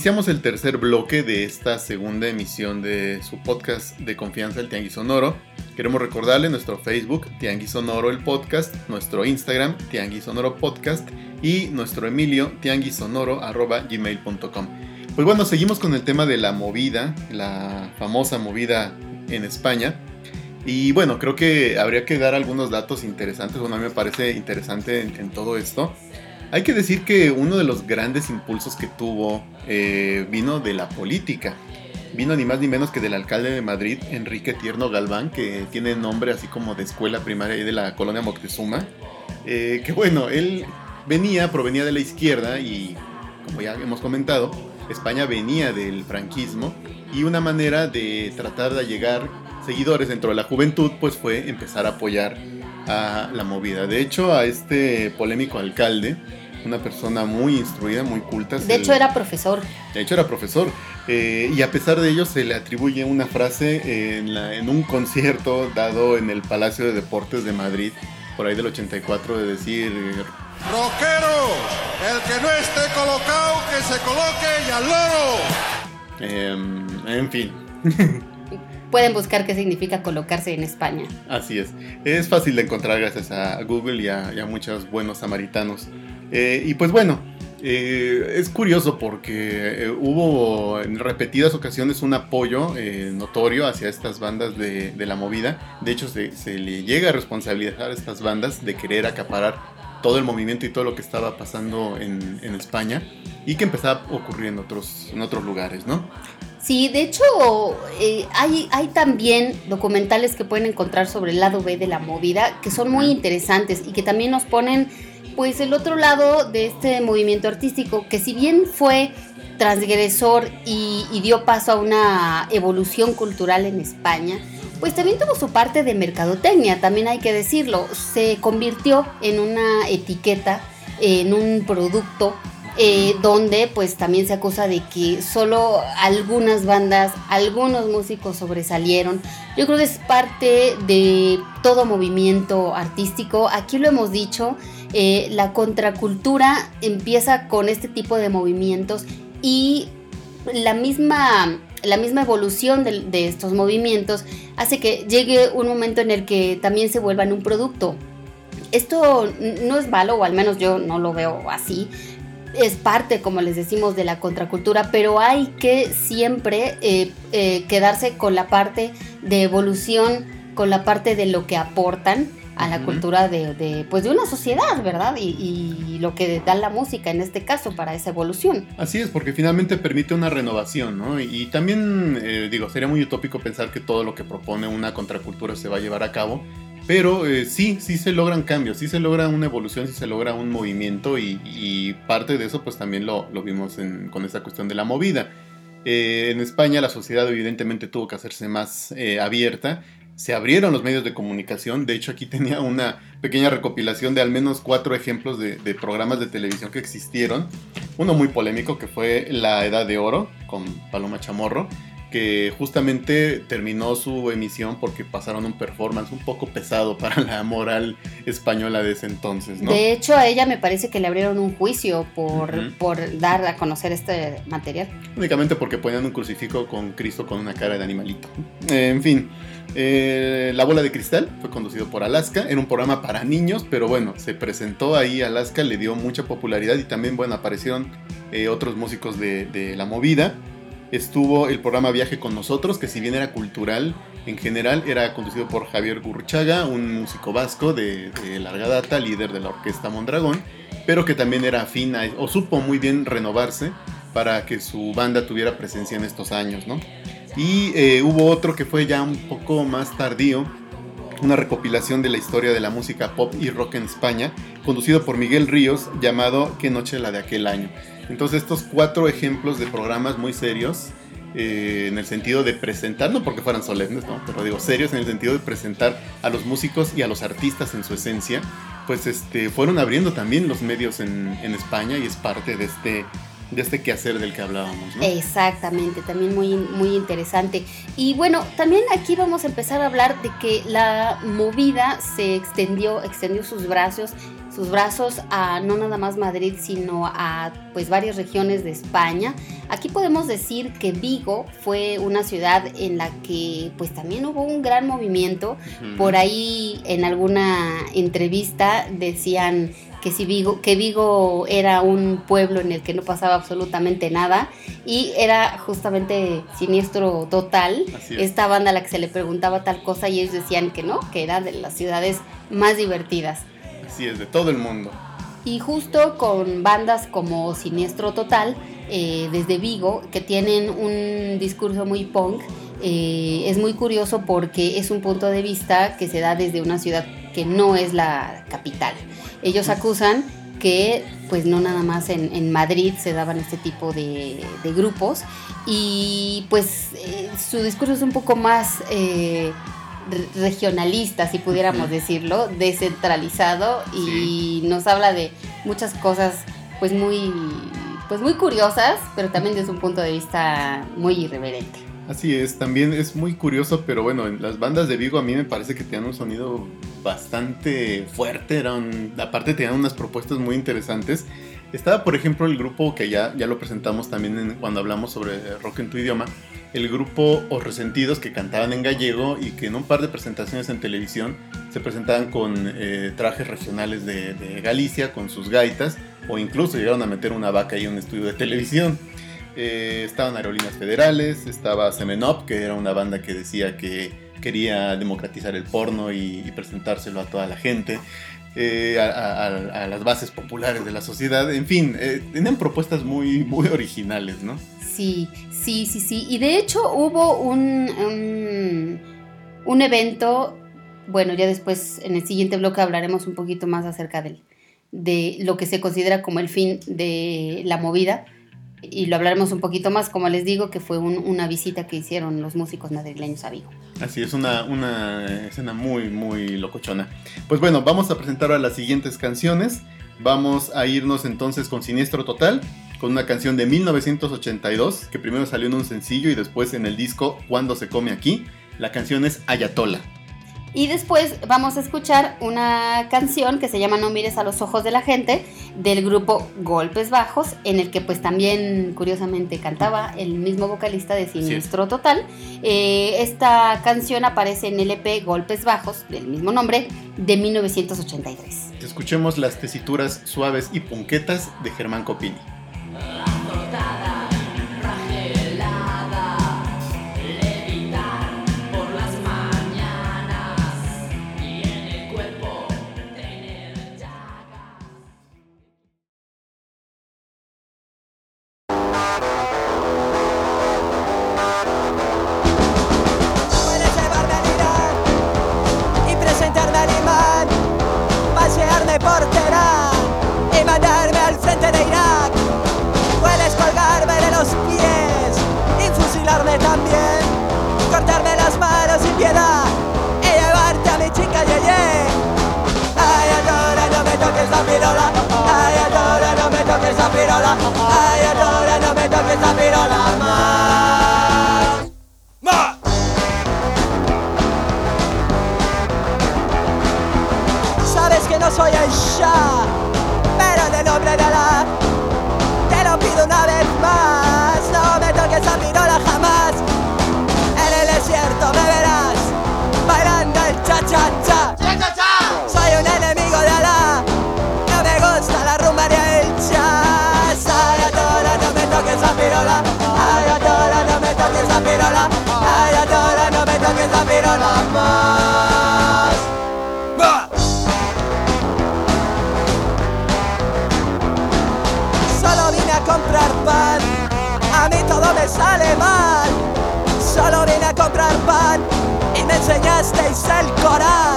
Iniciamos el tercer bloque de esta segunda emisión de su podcast de confianza, el Tianguis Sonoro. Queremos recordarle nuestro Facebook, Tianguis Sonoro el podcast, nuestro Instagram, Tianguis Sonoro podcast y nuestro Emilio, tianguisonoro arroba gmail.com. Pues bueno, seguimos con el tema de la movida, la famosa movida en España. Y bueno, creo que habría que dar algunos datos interesantes, bueno, a mí me parece interesante en, en todo esto. Hay que decir que uno de los grandes impulsos que tuvo eh, vino de la política. Vino ni más ni menos que del alcalde de Madrid, Enrique Tierno Galván, que tiene nombre así como de escuela primaria de la colonia Moctezuma. Eh, que bueno, él venía, provenía de la izquierda y como ya hemos comentado, España venía del franquismo y una manera de tratar de llegar seguidores dentro de la juventud pues fue empezar a apoyar a la movida. De hecho, a este polémico alcalde, una persona muy instruida, muy culta. De hecho, le- era profesor. de hecho, era profesor. eh, y a pesar de ello, se le atribuye una frase en, la- en un concierto dado en el Palacio de Deportes de Madrid, por ahí del 84, de decir: Rockero, el que no esté colocado, que se coloque y al loro. em, en fin, Pueden buscar qué significa colocarse en España. así es. Es fácil de encontrar gracias a Google y a, y a muchos buenos samaritanos. Eh, y pues bueno, Eh, es curioso porque eh, hubo en repetidas ocasiones un apoyo eh, notorio hacia estas bandas de, de la movida. De hecho, se, se le llega a responsabilizar a estas bandas de querer acaparar todo el movimiento y todo lo que estaba pasando en, en España y que empezaba a ocurrir en otros, en otros lugares, ¿no? Sí, de hecho, eh, hay, hay también documentales que pueden encontrar sobre el lado B de la movida que son muy interesantes y que también nos ponen, pues, el otro lado de este movimiento artístico, que si bien fue transgresor y, y dio paso a una evolución cultural en España, pues también tuvo su parte de mercadotecnia, también hay que decirlo. Se convirtió en una etiqueta, en un producto eh, donde pues también se acusa de que solo algunas bandas, algunos músicos sobresalieron. Yo creo que es parte de todo movimiento artístico. Aquí lo hemos dicho, eh, la contracultura empieza con este tipo de movimientos y la misma, la misma evolución de, de estos movimientos hace que llegue un momento en el que también se vuelvan un producto. Esto no es malo, o al menos yo no lo veo así. Es parte, como les decimos, de la contracultura, pero hay que siempre eh, eh, quedarse con la parte de evolución, con la parte de lo que aportan a la cultura de, de, pues de una sociedad, ¿verdad? Y, y lo que da la música en este caso para esa evolución. Así es, porque finalmente permite una renovación, ¿no? Y, y también, eh, digo, sería muy utópico pensar que todo lo que propone una contracultura se va a llevar a cabo, pero eh, sí, sí se logran cambios, sí se logra una evolución, sí se logra un movimiento y, parte de eso pues también lo, vimos con esta cuestión de la movida. Eh, en España la sociedad evidentemente tuvo que hacerse más eh, abierta. Se abrieron los medios de comunicación. De hecho, aquí tenía una pequeña recopilación de al menos cuatro ejemplos de, de programas de televisión que existieron. Uno muy polémico que fue La Edad de Oro con Paloma Chamorro, que justamente terminó su emisión porque pasaron un performance un poco pesado para la moral española de ese entonces, ¿no? De hecho, a ella me parece que le abrieron un juicio por, por dar a conocer este material. Únicamente porque ponían un crucifijo con Cristo con una cara de animalito. Eh, en fin, eh, La Bola de Cristal fue conducido por Alaska. Era un programa para niños, pero bueno, se presentó ahí Alaska, le dio mucha popularidad y también, bueno, aparecieron eh, otros músicos de, de la movida. Estuvo el programa Viaje con nosotros, que si bien era cultural, en general era conducido por Javier Gurruchaga, un músico vasco de, de larga data, líder de la orquesta Mondragón, pero que también era afín o supo muy bien renovarse para que su banda tuviera presencia en estos años, ¿no? Y eh, hubo otro que fue ya un poco más tardío, una recopilación de la historia de la música pop y rock en España, conducido por Miguel Ríos, llamado Qué noche la de aquel año. Entonces estos cuatro ejemplos de programas muy serios, eh, en el sentido de presentar, no porque fueran solemnes, ¿no? pero digo serios en el sentido de presentar a los músicos y a los artistas en su esencia, pues este, fueron abriendo también los medios en, en España y es parte de este, de este quehacer del que hablábamos. ¿no? Exactamente, también muy, muy interesante. Y bueno, también aquí vamos a empezar a hablar de que la movida se extendió, extendió sus brazos, sus brazos a no nada más Madrid, sino a pues varias regiones de España. Aquí podemos decir que Vigo fue una ciudad en la que pues también hubo un gran movimiento. Por ahí en alguna entrevista decían que si Vigo, que Vigo era un pueblo en el que no pasaba absolutamente nada y era justamente siniestro total. Es. Esta banda a la que se le preguntaba tal cosa y ellos decían que no, que era de las ciudades más divertidas. Así es, de todo el mundo. Y justo con bandas como Siniestro Total, eh, desde Vigo, que tienen un discurso muy punk, eh, es muy curioso porque es un punto de vista que se da desde una ciudad que no es la capital. Ellos acusan que pues no nada más en, Madrid se daban este tipo de, grupos y pues eh, su discurso es un poco más regionalista, si pudiéramos decirlo, descentralizado y nos habla de muchas cosas pues muy pues muy curiosas, pero también desde un punto de vista muy irreverente. Así es, también es muy curioso, pero bueno, en las bandas de Vigo a mí me parece que tenían un sonido bastante fuerte, eran, aparte tenían unas propuestas muy interesantes. Estaba, por ejemplo, el grupo que ya, ya lo presentamos también en- cuando hablamos sobre rock en tu idioma, el grupo Os Resentidos que cantaban en gallego y que en un par de presentaciones en televisión se presentaban con eh, trajes regionales de, Galicia, con sus gaitas, o incluso llegaron a meter una vaca y un estudio de televisión. Eh, estaban Aerolíneas Federales, estaba Semenop, que era una banda que decía que quería democratizar el porno y, y presentárselo a toda la gente, eh, a, las bases populares de la sociedad. En fin, eh, tenían propuestas muy, muy originales, ¿no? Sí, sí, sí, sí. Y de hecho hubo un, un, un evento, bueno, ya después en el siguiente bloque hablaremos un poquito más acerca del, de lo que se considera como el fin de la movida. Y lo hablaremos un poquito más, como les digo, que fue un- una visita que hicieron los músicos madrileños a Vigo. Así es, una, una escena muy, muy locochona. Pues bueno, vamos a presentar ahora las siguientes canciones. Vamos a irnos entonces con Siniestro Total, con una canción de 1982, que primero salió en un sencillo y después en el disco Cuando se come aquí. La canción es Ayatola. Y después vamos a escuchar una canción que se llama No mires a los ojos de la gente del grupo Golpes Bajos, en el que pues también curiosamente cantaba el mismo vocalista de Siniestro Total. Eh, esta canción aparece en el EP Golpes Bajos, del mismo nombre, de 1983. Escuchemos las tesituras suaves y punquetas de Germán Copini. Sale mal. Solo vine a comprar pan y me enseñasteis el Corán.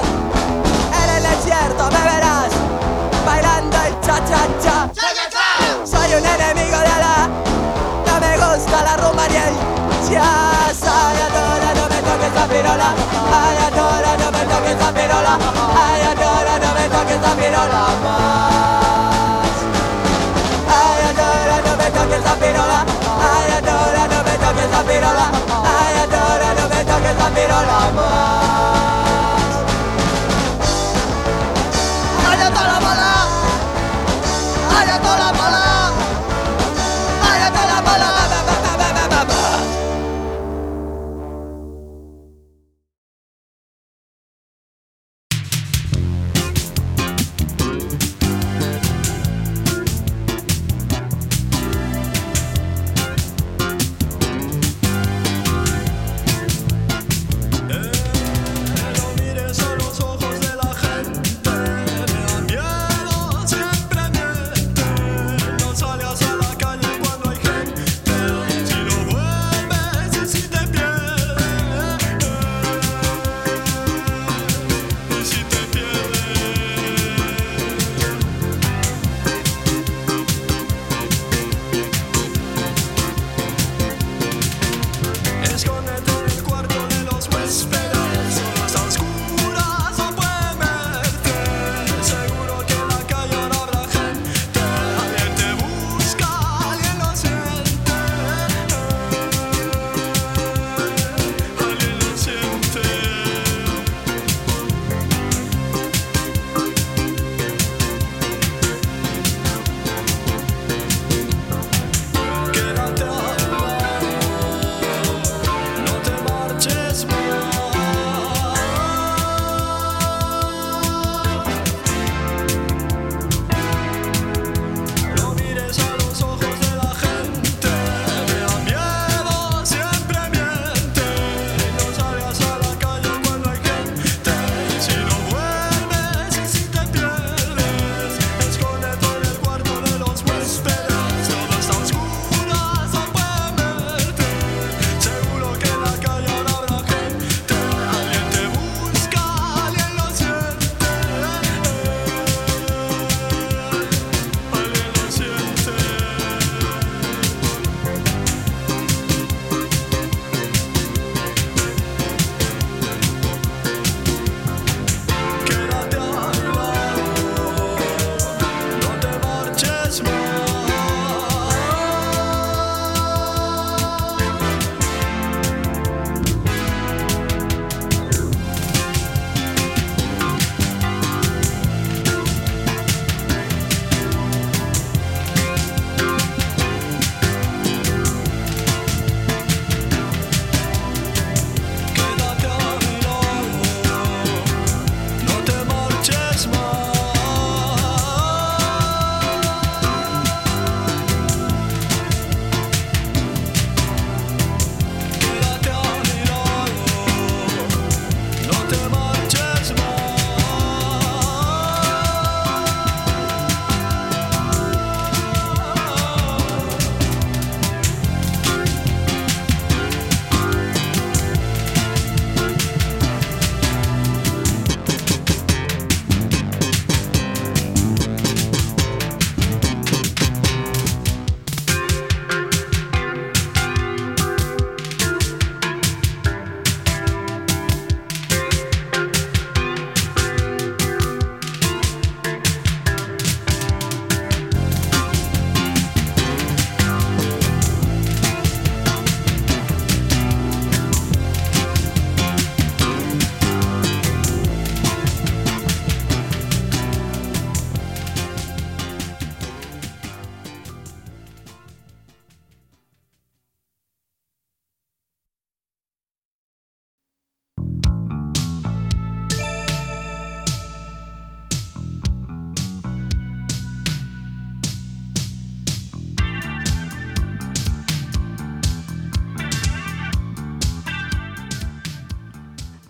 Pirola. Ay, adora, no me toques la pirola. Ay, adora, no me toques la pirola más. Ay, adora, no me toques la pirola. Ay, adora, no me toques la pirola. Ay, adora, no me toques la pirola más.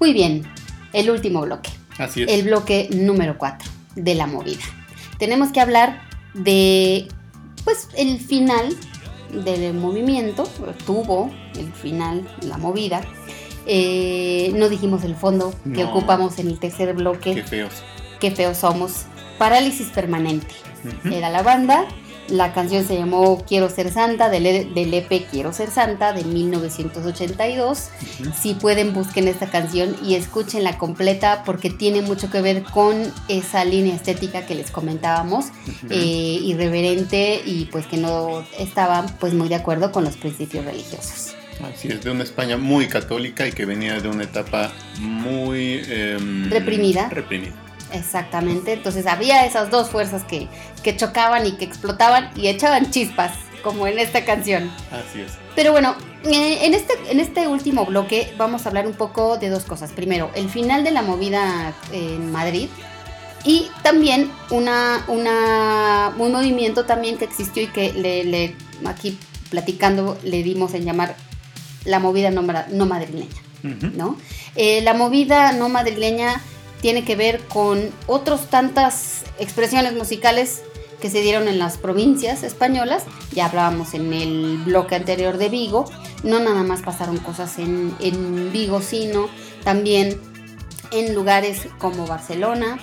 Muy bien, el último bloque, Así es. el bloque número 4 de la movida. Tenemos que hablar de, pues, el final del movimiento, tuvo el final, la movida. Eh, no dijimos el fondo que ocupamos en el tercer bloque, Qué feos. qué feos somos. Parálisis permanente. Era la banda. La canción se llamó Quiero ser santa, del, E- del EP Quiero ser santa, de 1982. Ujú. Si pueden, busquen esta canción y escúchenla completa porque tiene mucho que ver con esa línea estética que les comentábamos, eh, irreverente y pues que no estaban pues muy de acuerdo con los principios religiosos. Así es, de una España muy católica y que venía de una etapa muy... em, Reprimida. Reprimida. Exactamente, entonces había esas dos fuerzas que, que chocaban y que explotaban y echaban chispas, como en esta canción. Así es. Pero bueno, eh, en este, en este último bloque vamos a hablar un poco de dos cosas. Primero, el final de la movida en Madrid y también una, una, un movimiento también que existió y que le, le- aquí platicando le dimos en llamar la movida no, no madrileña. ¿no? Eh, la movida no madrileña tiene que ver con otras tantas expresiones musicales que se dieron en las provincias españolas. Ya hablábamos en el bloque anterior de Vigo. No nada más pasaron cosas en, en Vigo, sino también en lugares como Barcelona,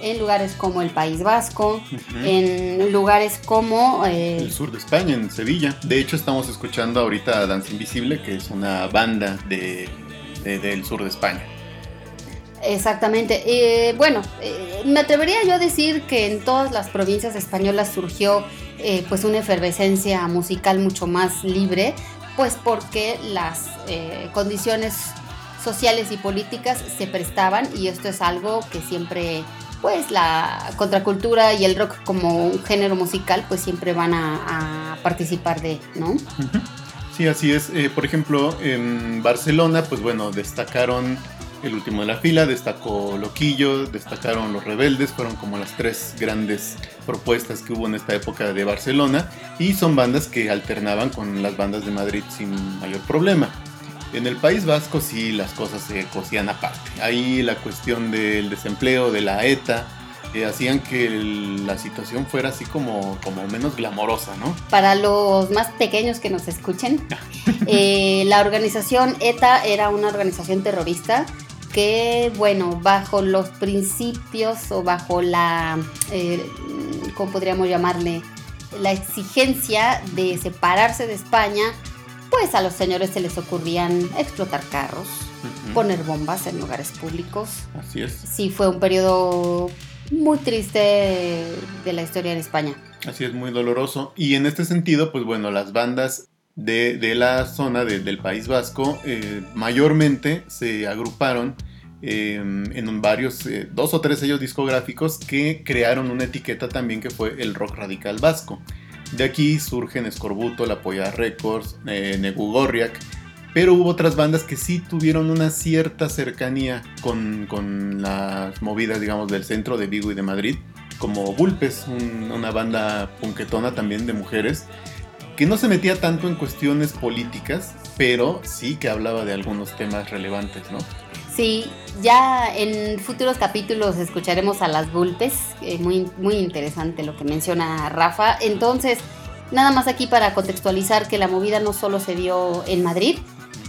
en lugares como el País Vasco, en lugares como... eh, el sur de España, en Sevilla. De hecho, estamos escuchando ahorita Danza Invisible, que es una banda de, de- del sur de España. Exactamente. Eh, bueno, eh, me atrevería yo a decir que en todas las provincias españolas surgió eh, pues una efervescencia musical mucho más libre, pues porque las eh, condiciones sociales y políticas se prestaban y esto es algo que siempre pues la contracultura y el rock como un género musical pues siempre van a, participar de, ¿no? Sí, así es. Eh, por ejemplo, en Barcelona, pues bueno, destacaron el último de la fila, destacó Loquillo, destacaron Los Rebeldes, fueron como las tres grandes propuestas que hubo en esta época de Barcelona y son bandas que alternaban con las bandas de Madrid sin mayor problema. En el País Vasco sí las cosas se cosían aparte. Ahí la cuestión del desempleo, de la ETA, eh, hacían que el- la situación fuera así como, como menos glamorosa, ¿no? Para los más pequeños que nos escuchen, eh, la organización ETA era una organización terrorista que, bueno, bajo los principios o bajo la, eh, ¿cómo podríamos llamarle? La exigencia de separarse de España, pues a los señores se les ocurrían explotar carros, poner bombas en lugares públicos. Así es. Sí, fue un periodo muy triste de la historia en España. Así es, muy doloroso. Y en este sentido, pues bueno, las bandas de, de la zona de- del País Vasco eh, mayormente se agruparon eh, en varios, eh, dos o tres sellos discográficos que crearon una etiqueta también que fue el rock radical vasco. De aquí surgen Escorbuto, La Polla Records, eh, Negu Gorriak, pero hubo otras bandas que sí tuvieron una cierta cercanía con, con las movidas, digamos, del centro de Vigo y de Madrid como Bulpes, un- una banda punketona también de mujeres, que no se metía tanto en cuestiones políticas, pero sí que hablaba de algunos temas relevantes, ¿no? Sí, ya en futuros capítulos escucharemos a las Bulpes, eh, muy, muy interesante lo que menciona Rafa. Entonces, nada más aquí para contextualizar que la movida no solo se dio en Madrid,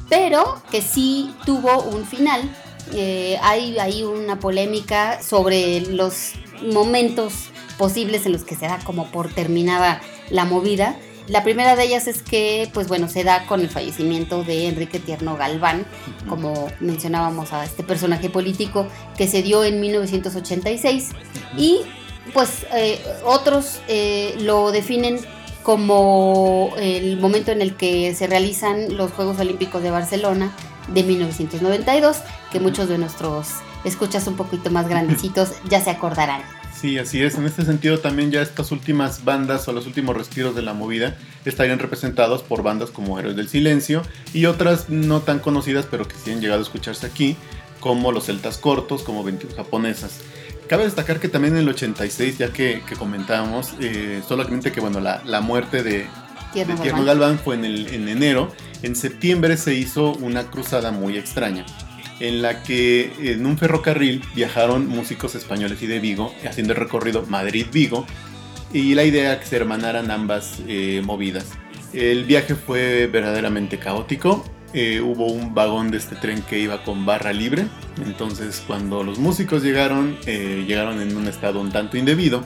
pero que sí tuvo un final. Eh, hay ahí una polémica sobre los momentos posibles en los que se da como por terminada la movida. La primera de ellas es que, pues bueno, se da con el fallecimiento de Enrique Tierno Galván, como mencionábamos a este personaje político que se dio en 1986 y pues eh, otros eh, lo definen como el momento en el que se realizan los Juegos Olímpicos de Barcelona de 1992, que muchos de nuestros escuchas un poquito más grandecitos ya se acordarán. Sí, así es. En este sentido también ya estas últimas bandas o los últimos respiros de la movida estarían representados por bandas como Héroes del Silencio y otras no tan conocidas pero que sí han llegado a escucharse aquí, como los Celtas Cortos, como 21 Japonesas. Cabe destacar que también en el 86, ya que, que comentábamos, eh, solamente que bueno, la, la muerte de, Tierno de Tierno Galván. Fue en, el, en enero. En septiembre se hizo una cruzada muy extraña. En la que en un ferrocarril viajaron músicos españoles y de Vigo, haciendo el recorrido Madrid-Vigo, y la idea que se hermanaran ambas eh, movidas. El viaje fue verdaderamente caótico. eh, hubo un vagón de este tren que iba con barra libre. Entonces cuando los músicos llegaron, eh, llegaron en un estado un tanto indebido.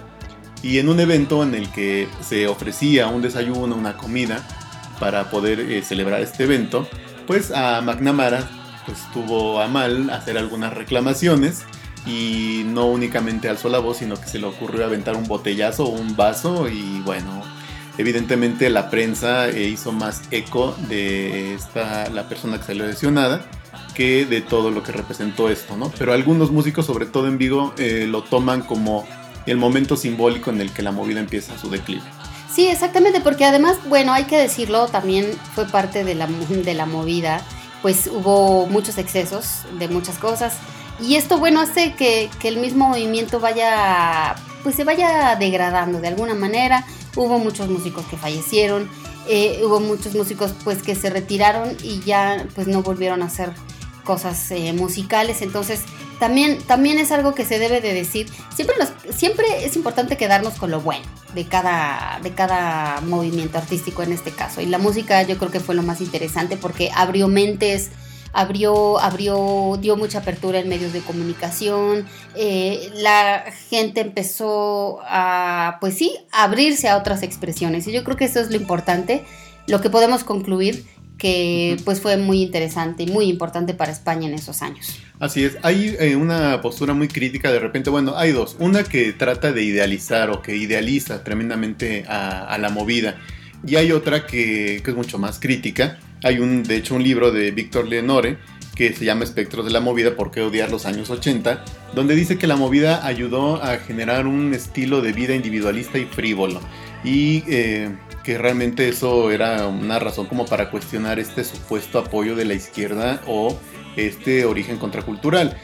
Y en un evento en el que se ofrecía un desayuno, una comida, para poder celebrar este evento, pues a McNamara pues tuvo a mal hacer algunas reclamaciones y no únicamente alzó la voz, sino que se le ocurrió aventar un botellazo o un vaso y bueno, evidentemente la prensa eh, hizo más eco de esta, la persona que salió lesionada que de todo lo que representó esto, ¿no? Pero algunos músicos, sobre todo en Vigo, eh, lo toman como el momento simbólico en el que la movida empieza su declive. Sí, exactamente, porque además, bueno, hay que decirlo, también fue parte de la, de la movida, pues hubo muchos excesos de muchas cosas. Y esto, bueno, hace que, que el mismo movimiento vaya, pues se vaya degradando de alguna manera. Hubo muchos músicos que fallecieron, eh, hubo muchos músicos pues que se retiraron y ya pues no volvieron a hacer cosas eh, musicales. Entonces, también, también es algo que se debe de decir. Siempre, siempre es importante quedarnos con lo bueno de cada, de cada movimiento artístico en este caso. Y la música yo creo que fue lo más interesante porque abrió mentes, abrió, abrió, dio mucha apertura en medios de comunicación. eh, la gente empezó a, pues sí, abrirse a otras expresiones. Y yo creo que eso es lo importante, lo que podemos concluir que pues fue muy interesante y muy importante para España en esos años. Así es, hay eh, una postura muy crítica de repente, bueno, hay dos, una que trata de idealizar o que idealiza tremendamente a, a la movida y hay otra que, que es mucho más crítica. Hay un, de hecho, un libro de Víctor Lenore que se llama Espectros de la Movida, ¿por qué odiar los años 80? Donde dice que la movida ayudó a generar un estilo de vida individualista y frívolo y eh, que realmente eso era una razón como para cuestionar este supuesto apoyo de la izquierda o este origen contracultural.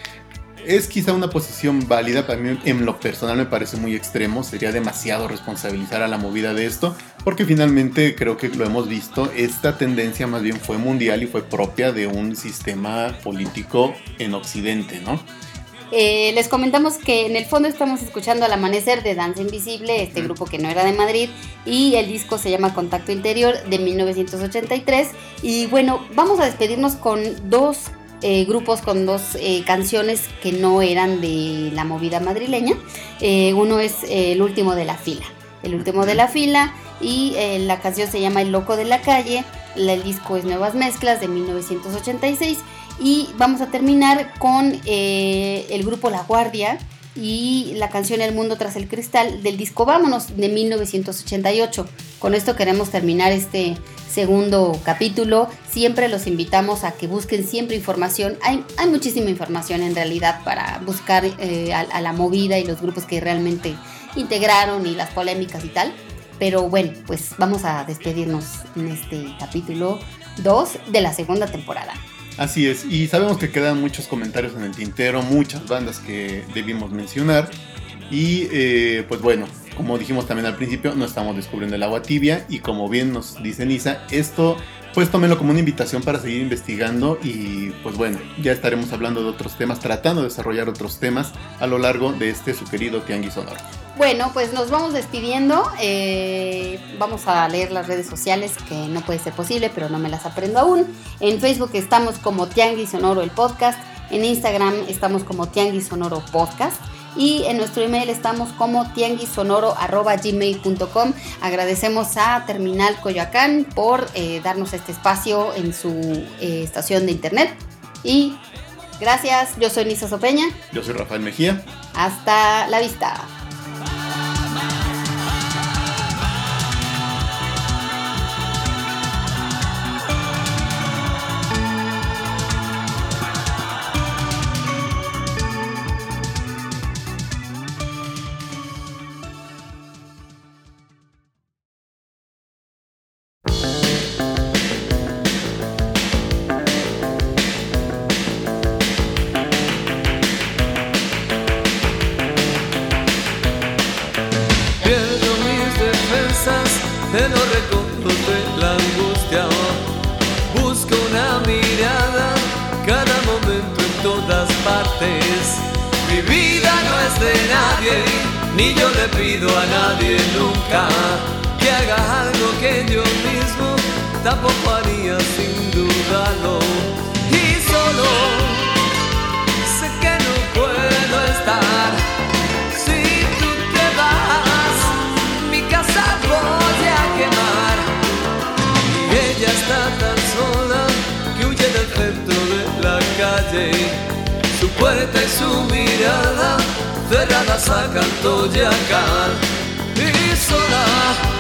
Es quizá una posición válida, para mí en lo personal me parece muy extremo, sería demasiado responsabilizar a la movida de esto, porque finalmente creo que lo hemos visto, esta tendencia más bien fue mundial y fue propia de un sistema político en Occidente, ¿no? Eh, les comentamos que en el fondo estamos escuchando Al Amanecer de Danza Invisible, este grupo que no era de Madrid, y el disco se llama Contacto Interior de 1983. Y bueno, vamos a despedirnos con dos eh, grupos, con dos eh, canciones que no eran de la movida madrileña. Eh, uno es El último de la fila. El último de la fila y la canción se llama El loco de la calle. El disco es Nuevas Mezclas de 1986 y vamos a terminar con eh, el grupo La Guardia y la canción El Mundo tras el Cristal del disco Vámonos de 1988. Con esto queremos terminar este segundo capítulo. Siempre los invitamos a que busquen siempre información. Hay, hay muchísima información en realidad para buscar eh, a, a la movida y los grupos que realmente integraron y las polémicas y tal. Pero bueno, pues vamos a despedirnos en este capítulo 2 de la segunda temporada. Así es, y sabemos que quedan muchos comentarios en el tintero, muchas bandas que debimos mencionar. Y eh, pues bueno, como dijimos también al principio, no estamos descubriendo el agua tibia. Y como bien nos dice Nisa, esto pues tómenlo como una invitación para seguir investigando. Y pues bueno, ya estaremos hablando de otros temas, tratando de desarrollar otros temas a lo largo de este su querido Tianguis Sonoro. Bueno, pues nos vamos despidiendo. eh, vamos a leer las redes sociales, que no puede ser posible, pero no me las aprendo aún. En Facebook estamos como Tianguis Sonoro el podcast. En Instagram estamos como Tianguis Sonoro Podcast. Y en nuestro email estamos como tianguisonoro.gmail.com. Agradecemos a Terminal Coyoacán por eh, darnos este espacio en su eh, estación de internet. Y gracias, yo soy Nisa Sopeña. Yo soy Rafael Mejía. Hasta la vista. su mirada, cerradas a canto y cal, y sola.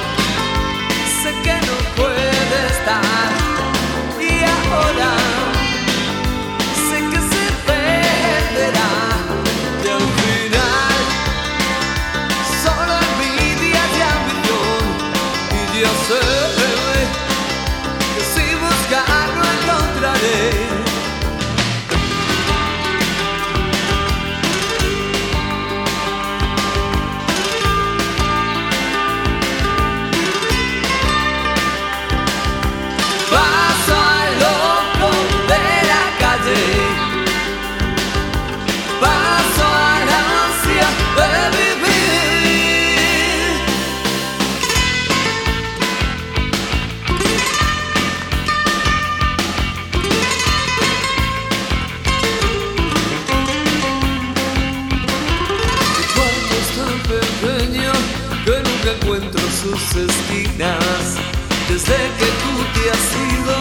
Desde que tú te has ido,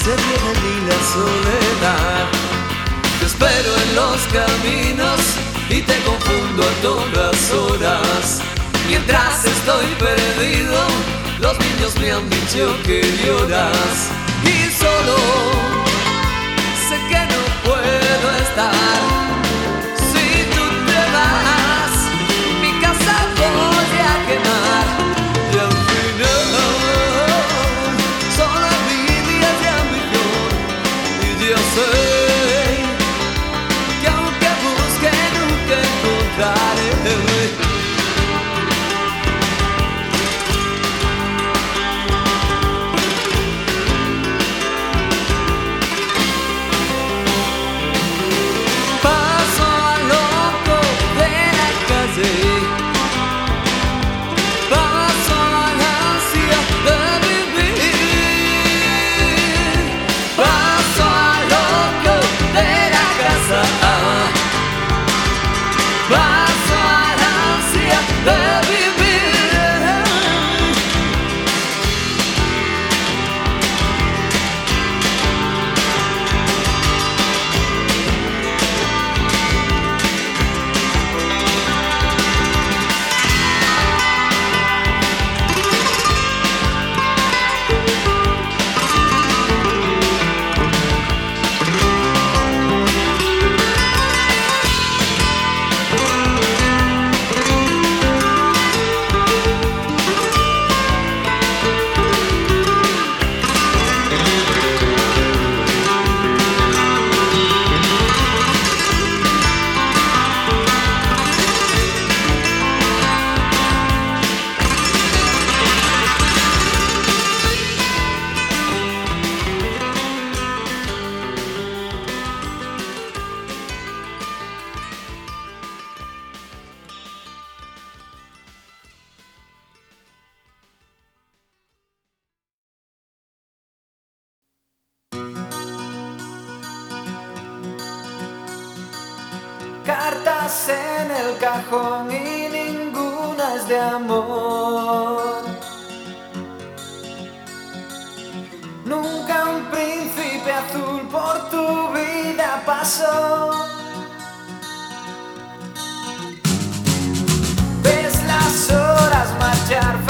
se viene en mí la soledad. Te espero en los caminos y te confundo a todas horas. Mientras estoy perdido, los niños me han dicho que lloras. Y solo sé que no puedo estar. en el cajón y ninguna es de amor. Nunca un príncipe azul por tu vida pasó. Ves las horas marchar.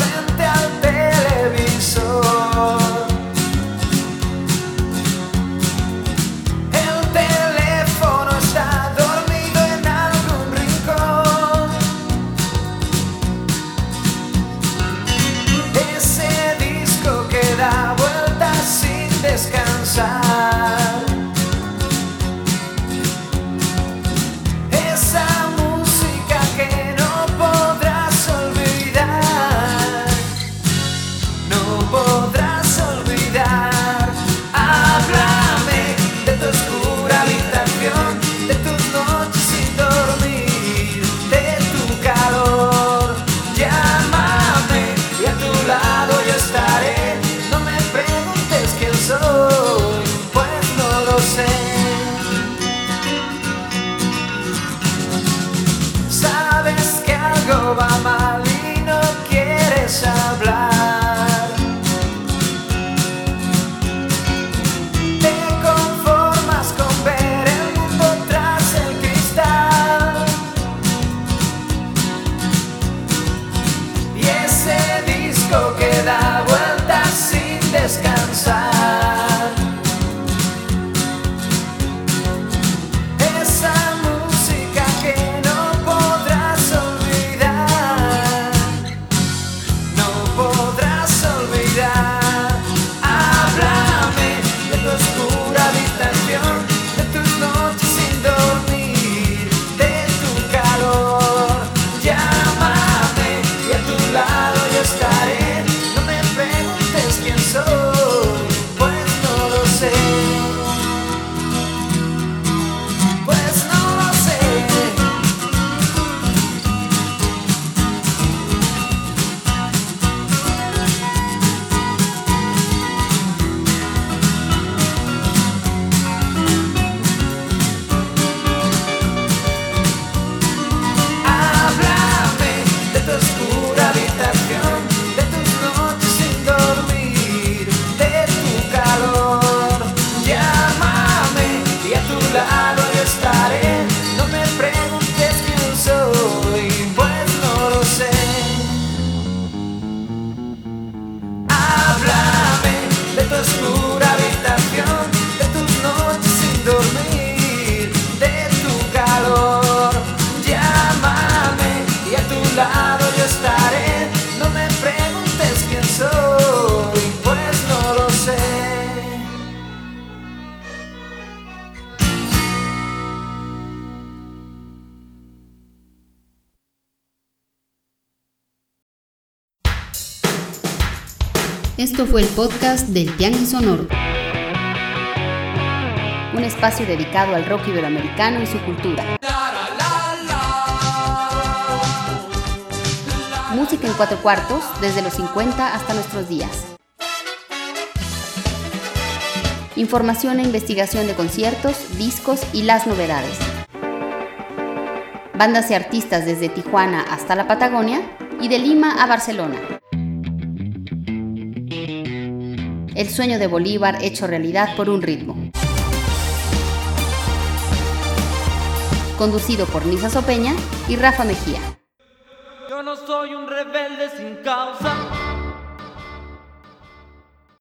El podcast del Tianguis Sonoro. Un espacio dedicado al rock iberoamericano y su cultura. Música en cuatro cuartos desde los 50 hasta nuestros días. Información e investigación de conciertos, discos y las novedades. Bandas y artistas desde Tijuana hasta la Patagonia y de Lima a Barcelona. El sueño de Bolívar hecho realidad por un ritmo. Conducido por Nisa Sopeña y Rafa Mejía. Yo no soy un rebelde sin causa.